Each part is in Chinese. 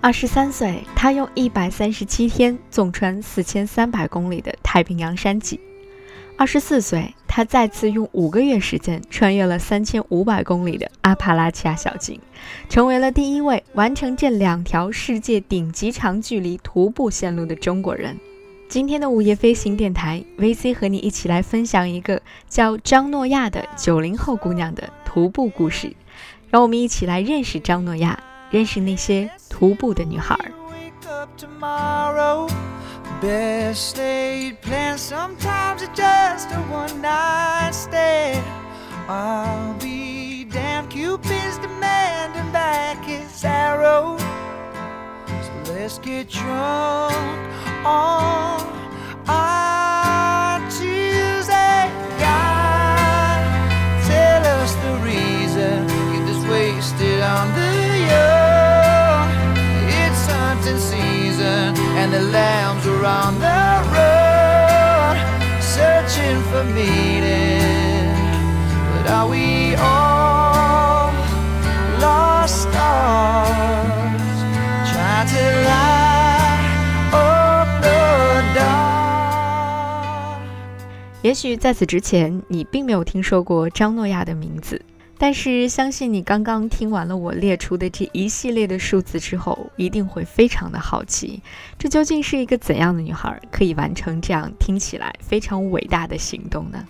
二十三岁，他用一百三十七天纵穿四千三百公里的太平洋山脊；二十四岁，他再次用五个月时间穿越了三千五百公里的阿帕拉契亚小径，成为了第一位完成这两条世界顶级长距离徒步线路的中国人。今天的午夜飞行电台，VC 和你一起来分享一个叫张诺亚的九零后姑娘的徒步故事，让我们一起来认识张诺亚。认识那些徒步的女孩。Best laid plans, sometimes it's just a one night stand. I'll be damn Cupid's demanding back his arrow. So let's get drunk on our meaning. But are we all lost stars trying to light up the dark? 也许在此之前，你并没有听说过张诺亚的名字。但是，相信你刚刚听完了我列出的这一系列的数字之后，一定会非常的好奇，这究竟是一个怎样的女孩，可以完成这样听起来非常伟大的行动呢？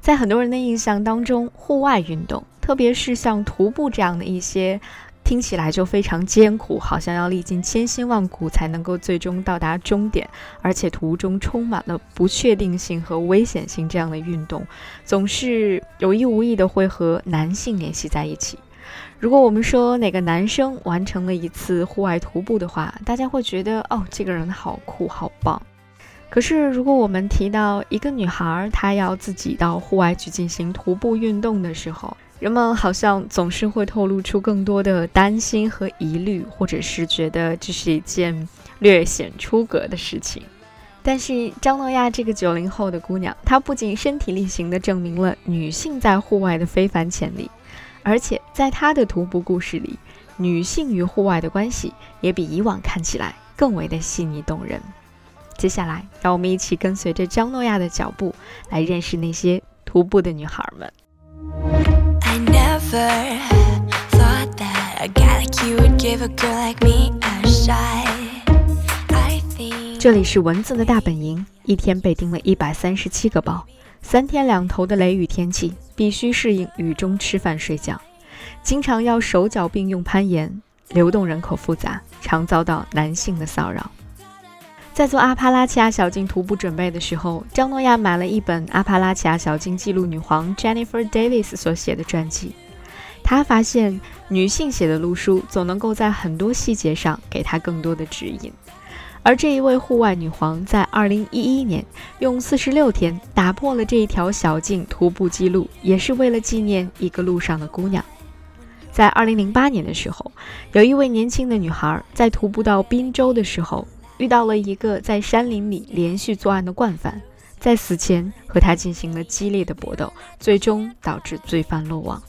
在很多人的印象当中，户外运动，特别是像徒步这样的一些。听起来就非常艰苦，好像要历尽千辛万苦才能够最终到达终点，而且途中充满了不确定性和危险性。这样的运动总是有意无意的会和男性联系在一起。如果我们说哪个男生完成了一次户外徒步的话，大家会觉得哦，这个人好酷好棒。可是如果我们提到一个女孩，她要自己到户外去进行徒步运动的时候，人们好像总是会透露出更多的担心和疑虑，或者是觉得这是一件略显出格的事情。但是张诺亚这个九零后的姑娘，她不仅身体力行地证明了女性在户外的非凡潜力，而且在她的徒步故事里，女性与户外的关系也比以往看起来更为的细腻动人。接下来，让我们一起跟随着张诺亚的脚步，来认识那些徒步的女孩们。There 这里是蚊子的大本营，一天被叮了一百三十七个包，三天两头的雷雨天气，必须适应雨中吃饭睡觉，经常要手脚并用攀岩，流动人口复杂，常遭到男性的骚扰。在做阿帕拉契亚小径徒步准备的时候，张诺亚买了一本阿帕拉契亚小径记录女皇 Jennifer Davis 所写的传记。他发现女性写的路书总能够在很多细节上给他更多的指引。而这一位户外女皇在2011年用46天打破了这一条小径徒步记录，也是为了纪念一个路上的姑娘。在2008年的时候，有一位年轻的女孩在徒步到滨州的时候。遇到了一个在山林里连续作案的惯犯，在死前和他进行了激烈的搏斗，最终导致罪犯落网。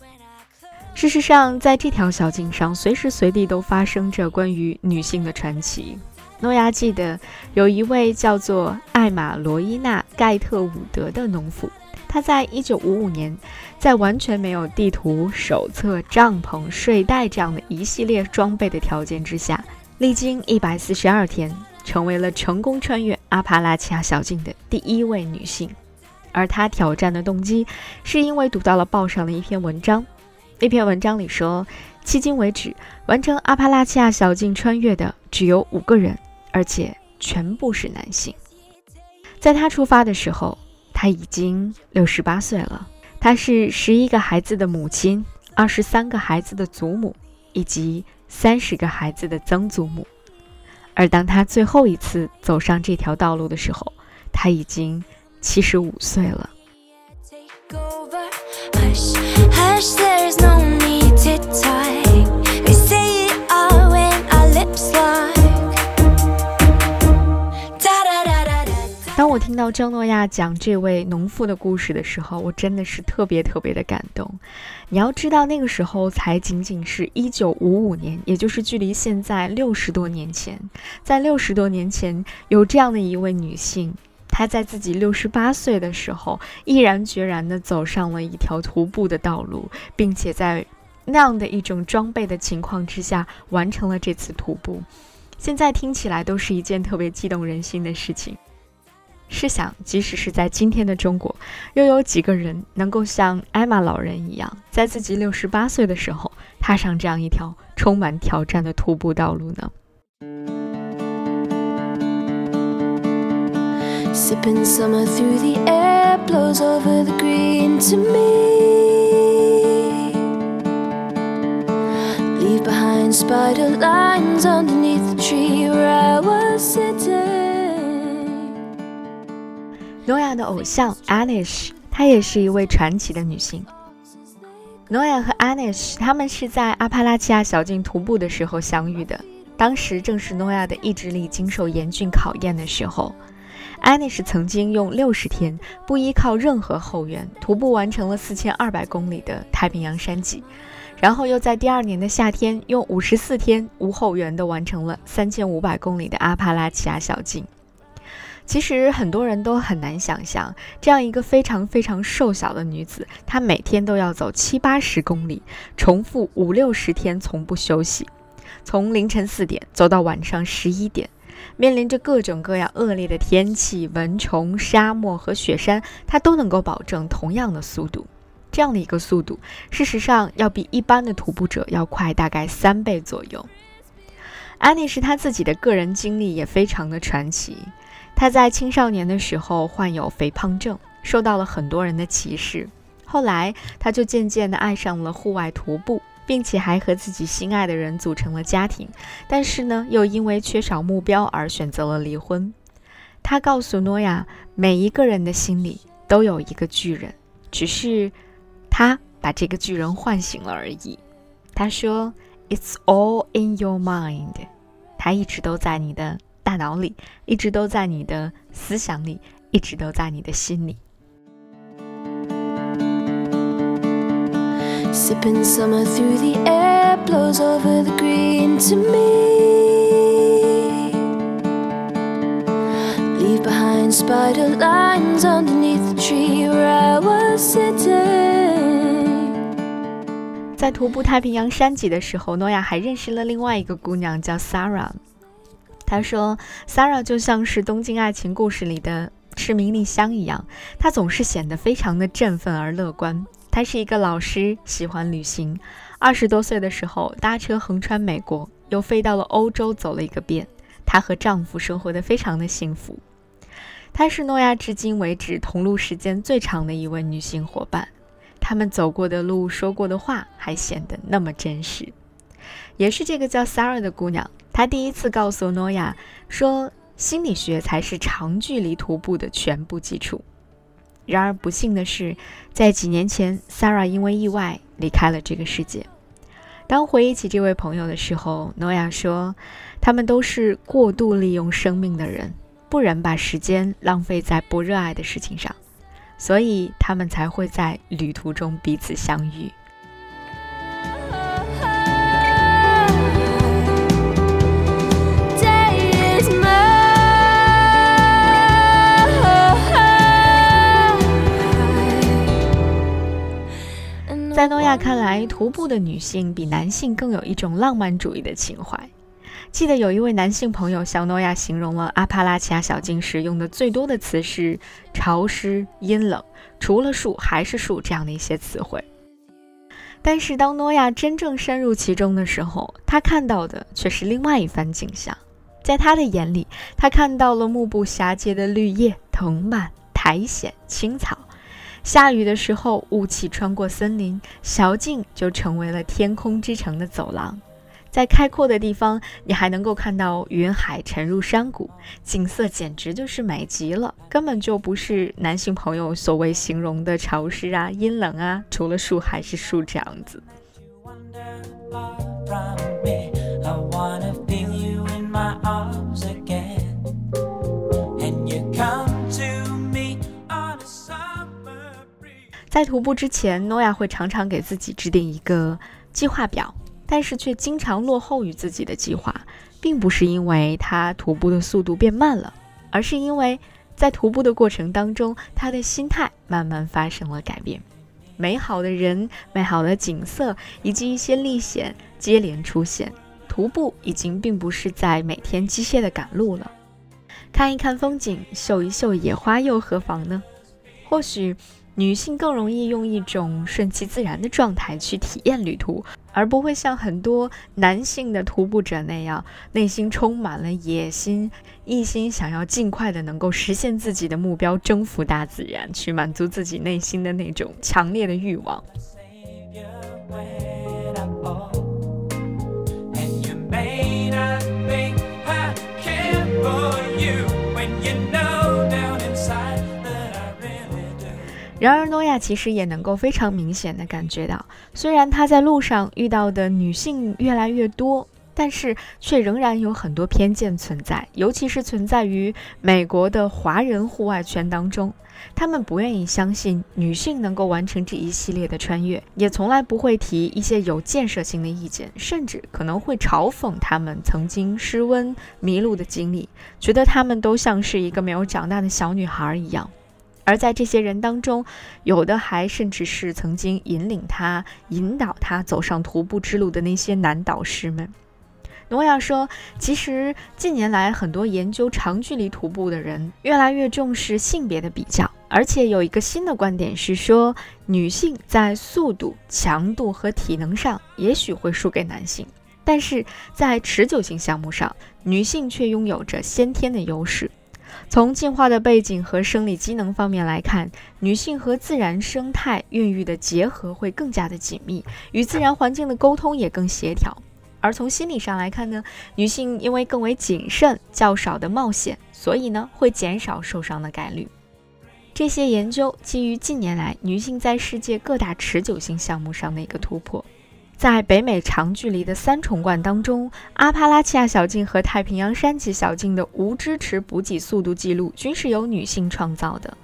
事实上，在这条小径上，随时随地都发生着关于女性的传奇。诺亚记得有一位叫做艾玛罗伊娜盖特伍德的农妇，她在1955年，在完全没有地图、手册、帐篷、睡袋这样的一系列装备的条件之下，历经142天。成为了成功穿越阿帕拉契亚小径的第一位女性，而她挑战的动机是因为读到了报上的一篇文章。那篇文章里说，迄今为止完成阿帕拉契亚小径穿越的只有五个人，而且全部是男性。在他出发的时候，他已经六十八岁了。他是十一个孩子的母亲，二十三个孩子的祖母，以及三十个孩子的曾祖母。而当他最后一次走上这条道路的时候，他已经七十五岁了。当我听到张诺亚讲这位农妇的故事的时候，我真的是特别特别的感动。你要知道，那个时候才仅仅是一九五五年，也就是距离现在六十多年前。在六十多年前，有这样的一位女性，她在自己六十八岁的时候，毅然决然地走上了一条徒步的道路，并且在那样的一种装备的情况之下，完成了这次徒步。现在听起来都是一件特别激动人心的事情。试想，即使是在今天的中国，又有几个人能够像艾玛老人一样，在自己六十八岁的时候踏上这样一条充满挑战的徒步道路呢？诺亚的偶像 Anish，她也是一位传奇的女性。诺亚和 Anish 他们是在阿帕拉契亚小径徒步的时候相遇的，当时正是诺亚的意志力经受严峻考验的时候。Anish 曾经用六十天不依靠任何后援，徒步完成了四千二百公里的太平洋山脊，然后又在第二年的夏天用五十四天无后援的完成了三千五百公里的阿帕拉契亚小径。其实很多人都很难想象，这样一个非常非常瘦小的女子，她每天都要走七八十公里，重复五六十天，从不休息，从凌晨四点走到晚上十一点，面临着各种各样恶劣的天气、蚊虫、沙漠和雪山，她都能够保证同样的速度。这样的一个速度，事实上要比一般的徒步者要快大概三倍左右。安妮是她自己的个人经历也非常的传奇。他在青少年的时候患有肥胖症，受到了很多人的歧视。后来，他就渐渐地爱上了户外徒步，并且还和自己心爱的人组成了家庭。但是呢，又因为缺少目标而选择了离婚。他告诉诺亚，每一个人的心里都有一个巨人，只是他把这个巨人唤醒了而已。他说：“It's all in your mind。”他一直都在你的。大脑里一直都在你的思想里，一直都在你的心里。在徒步太平洋山脊的时候，诺亚还认识了另外一个姑娘，叫 Sarah。他说：“Sarah 就像是《东京爱情故事》里的赤名莉香一样，她总是显得非常的振奋而乐观。她是一个老师，喜欢旅行。二十多岁的时候，搭车横穿美国，又飞到了欧洲，走了一个遍。她和丈夫生活的非常的幸福。她是诺亚至今为止同路时间最长的一位女性伙伴。他们走过的路，说过的话，还显得那么真实。也是这个叫 Sarah 的姑娘。”她第一次告诉诺亚说，心理学才是长距离徒步的全部基础。然而不幸的是，在几年前，Sarah 因为意外离开了这个世界。当回忆起这位朋友的时候，诺亚说，他们都是过度利用生命的人，不忍把时间浪费在不热爱的事情上，所以他们才会在旅途中彼此相遇。在诺亚看来，徒步的女性比男性更有一种浪漫主义的情怀。记得有一位男性朋友向诺亚形容了阿帕拉契亚小径时用的最多的词是“潮湿、阴冷，除了树还是树”这样的一些词汇。但是当诺亚真正深入其中的时候，他看到的却是另外一番景象。在他的眼里，他看到了目不暇接的绿叶、藤蔓、苔藓、青草。下雨的时候，雾气穿过森林，小径就成为了天空之城的走廊。在开阔的地方，你还能够看到云海沉入山谷，景色简直就是美极了，根本就不是男性朋友所谓形容的潮湿啊、阴冷啊，除了树还是树这样子。在徒步之前，诺亚会常常给自己制定一个计划表。但是却经常落后于自己的计划，并不是因为他徒步的速度变慢了，而是因为在徒步的过程当中，他的心态慢慢发生了改变。美好的人、美好的景色以及一些历险接连出现，徒步已经并不是在每天机械的赶路了。看一看风景，嗅一嗅野花，又何妨呢？或许。女性更容易用一种顺其自然的状态去体验旅途，而不会像很多男性的徒步者那样，内心充满了野心，一心想要尽快的能够实现自己的目标，征服大自然，去满足自己内心的那种强烈的欲望。然而，诺亚其实也能够非常明显的感觉到，虽然他在路上遇到的女性越来越多，但是却仍然有很多偏见存在，尤其是存在于美国的华人户外圈当中。他们不愿意相信女性能够完成这一系列的穿越，也从来不会提一些有建设性的意见，甚至可能会嘲讽他们曾经失温迷路的经历，觉得他们都像是一个没有长大的小女孩一样。而在这些人当中，有的还甚至是曾经引领他、引导他走上徒步之路的那些男导师们。诺亚说：“其实近年来，很多研究长距离徒步的人越来越重视性别的比较，而且有一个新的观点是说，女性在速度、强度和体能上也许会输给男性，但是在持久性项目上，女性却拥有着先天的优势。”从进化的背景和生理机能方面来看，女性和自然生态孕育的结合会更加的紧密，与自然环境的沟通也更协调。而从心理上来看呢，女性因为更为谨慎、较少的冒险，所以呢会减少受伤的概率。这些研究基于近年来女性在世界各大持久性项目上的一个突破。在北美长距离的三重冠当中，阿帕拉契亚小径和太平洋山脊小径的无支持补给速度记录均是由女性创造的。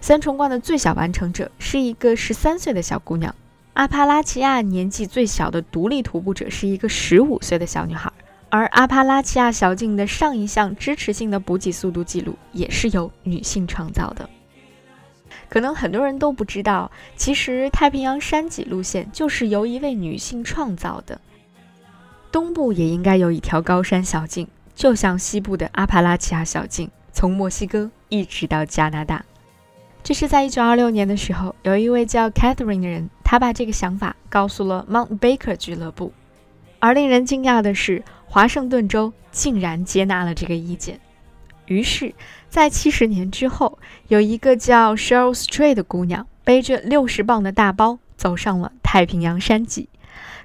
三重冠的最小完成者是一个十三岁的小姑娘，阿帕拉契亚年纪最小的独立徒步者是一个十五岁的小女孩，而阿帕拉契亚小径的上一项支持性的补给速度记录也是由女性创造的。可能很多人都不知道，其实太平洋山脊路线就是由一位女性创造的。东部也应该有一条高山小径，就像西部的阿帕拉契亚小径，从墨西哥一直到加拿大。这是在1926年的时候，有一位叫 Catherine 的人，他把这个想法告诉了 Mount Baker 俱乐部。而令人惊讶的是，华盛顿州竟然接纳了这个意见。于是，在七十年之后，有一个叫 Cheryl Stray 的姑娘，背着六十磅的大包，走上了太平洋山脊。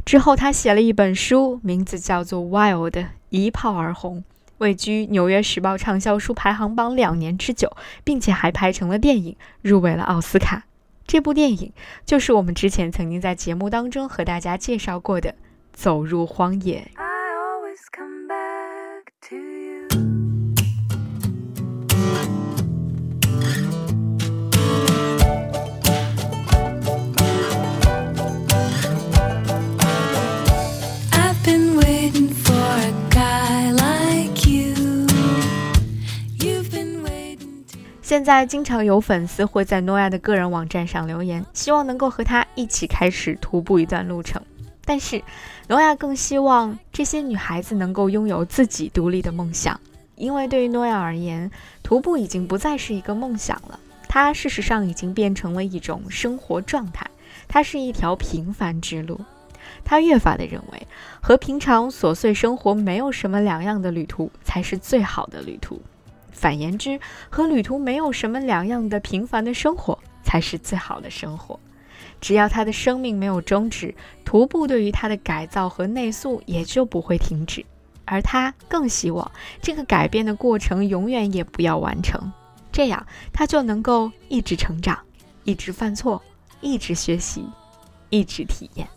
之后，她写了一本书，名字叫做《Wild》，一炮而红，位居《纽约时报》畅销书排行榜两年之久，并且还拍成了电影，入围了奥斯卡。这部电影就是我们之前曾经在节目当中和大家介绍过的《走入荒野》。I always come back to 现在经常有粉丝会在诺亚的个人网站上留言，希望能够和他一起开始徒步一段路程。但是，诺亚更希望这些女孩子能够拥有自己独立的梦想，因为对于诺亚而言，徒步已经不再是一个梦想了，它事实上已经变成了一种生活状态，它是一条平凡之路。他越发的认为，和平常琐碎生活没有什么两样的旅途才是最好的旅途。反言之，和旅途没有什么两样的平凡的生活，才是最好的生活。只要他的生命没有终止，徒步对于他的改造和内塑也就不会停止。而他更希望这个改变的过程永远也不要完成，这样他就能够一直成长，一直犯错，一直学习，一直体验。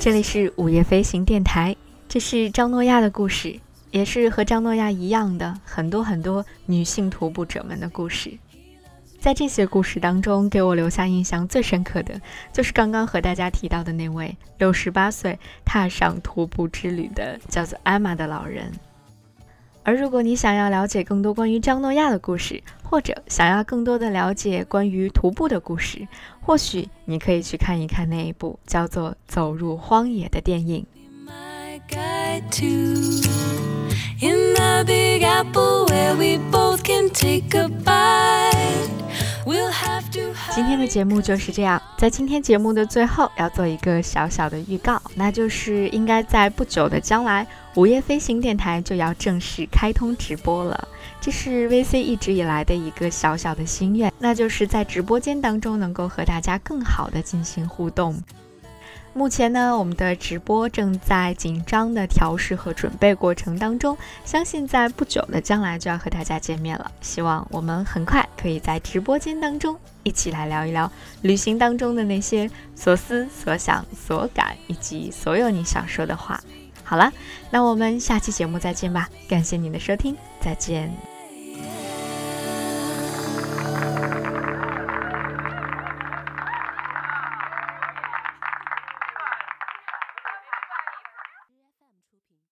这里是午夜飞行电台，这是张诺亚的故事，也是和张诺亚一样的很多很多女性徒步者们的故事。在这些故事当中，给我留下印象最深刻的就是刚刚和大家提到的那位六十八岁踏上徒步之旅的叫做艾玛的老人。而如果你想要了解更多关于张诺亚的故事，或者想要更多的了解关于徒步的故事，或许你可以去看一看那一部叫做《走入荒野》的电影。今天的节目就是这样，在今天节目的最后要做一个小小的预告，那就是应该在不久的将来，午夜飞行电台就要正式开通直播了。这是 VC 一直以来的一个小小的心愿，那就是在直播间当中能够和大家更好的进行互动。目前呢，我们的直播正在紧张的调试和准备过程当中，相信在不久的将来就要和大家见面了。希望我们很快可以在直播间当中一起来聊一聊旅行当中的那些所思所想所感，以及所有你想说的话。好了，那我们下期节目再见吧，感谢您的收听，再见。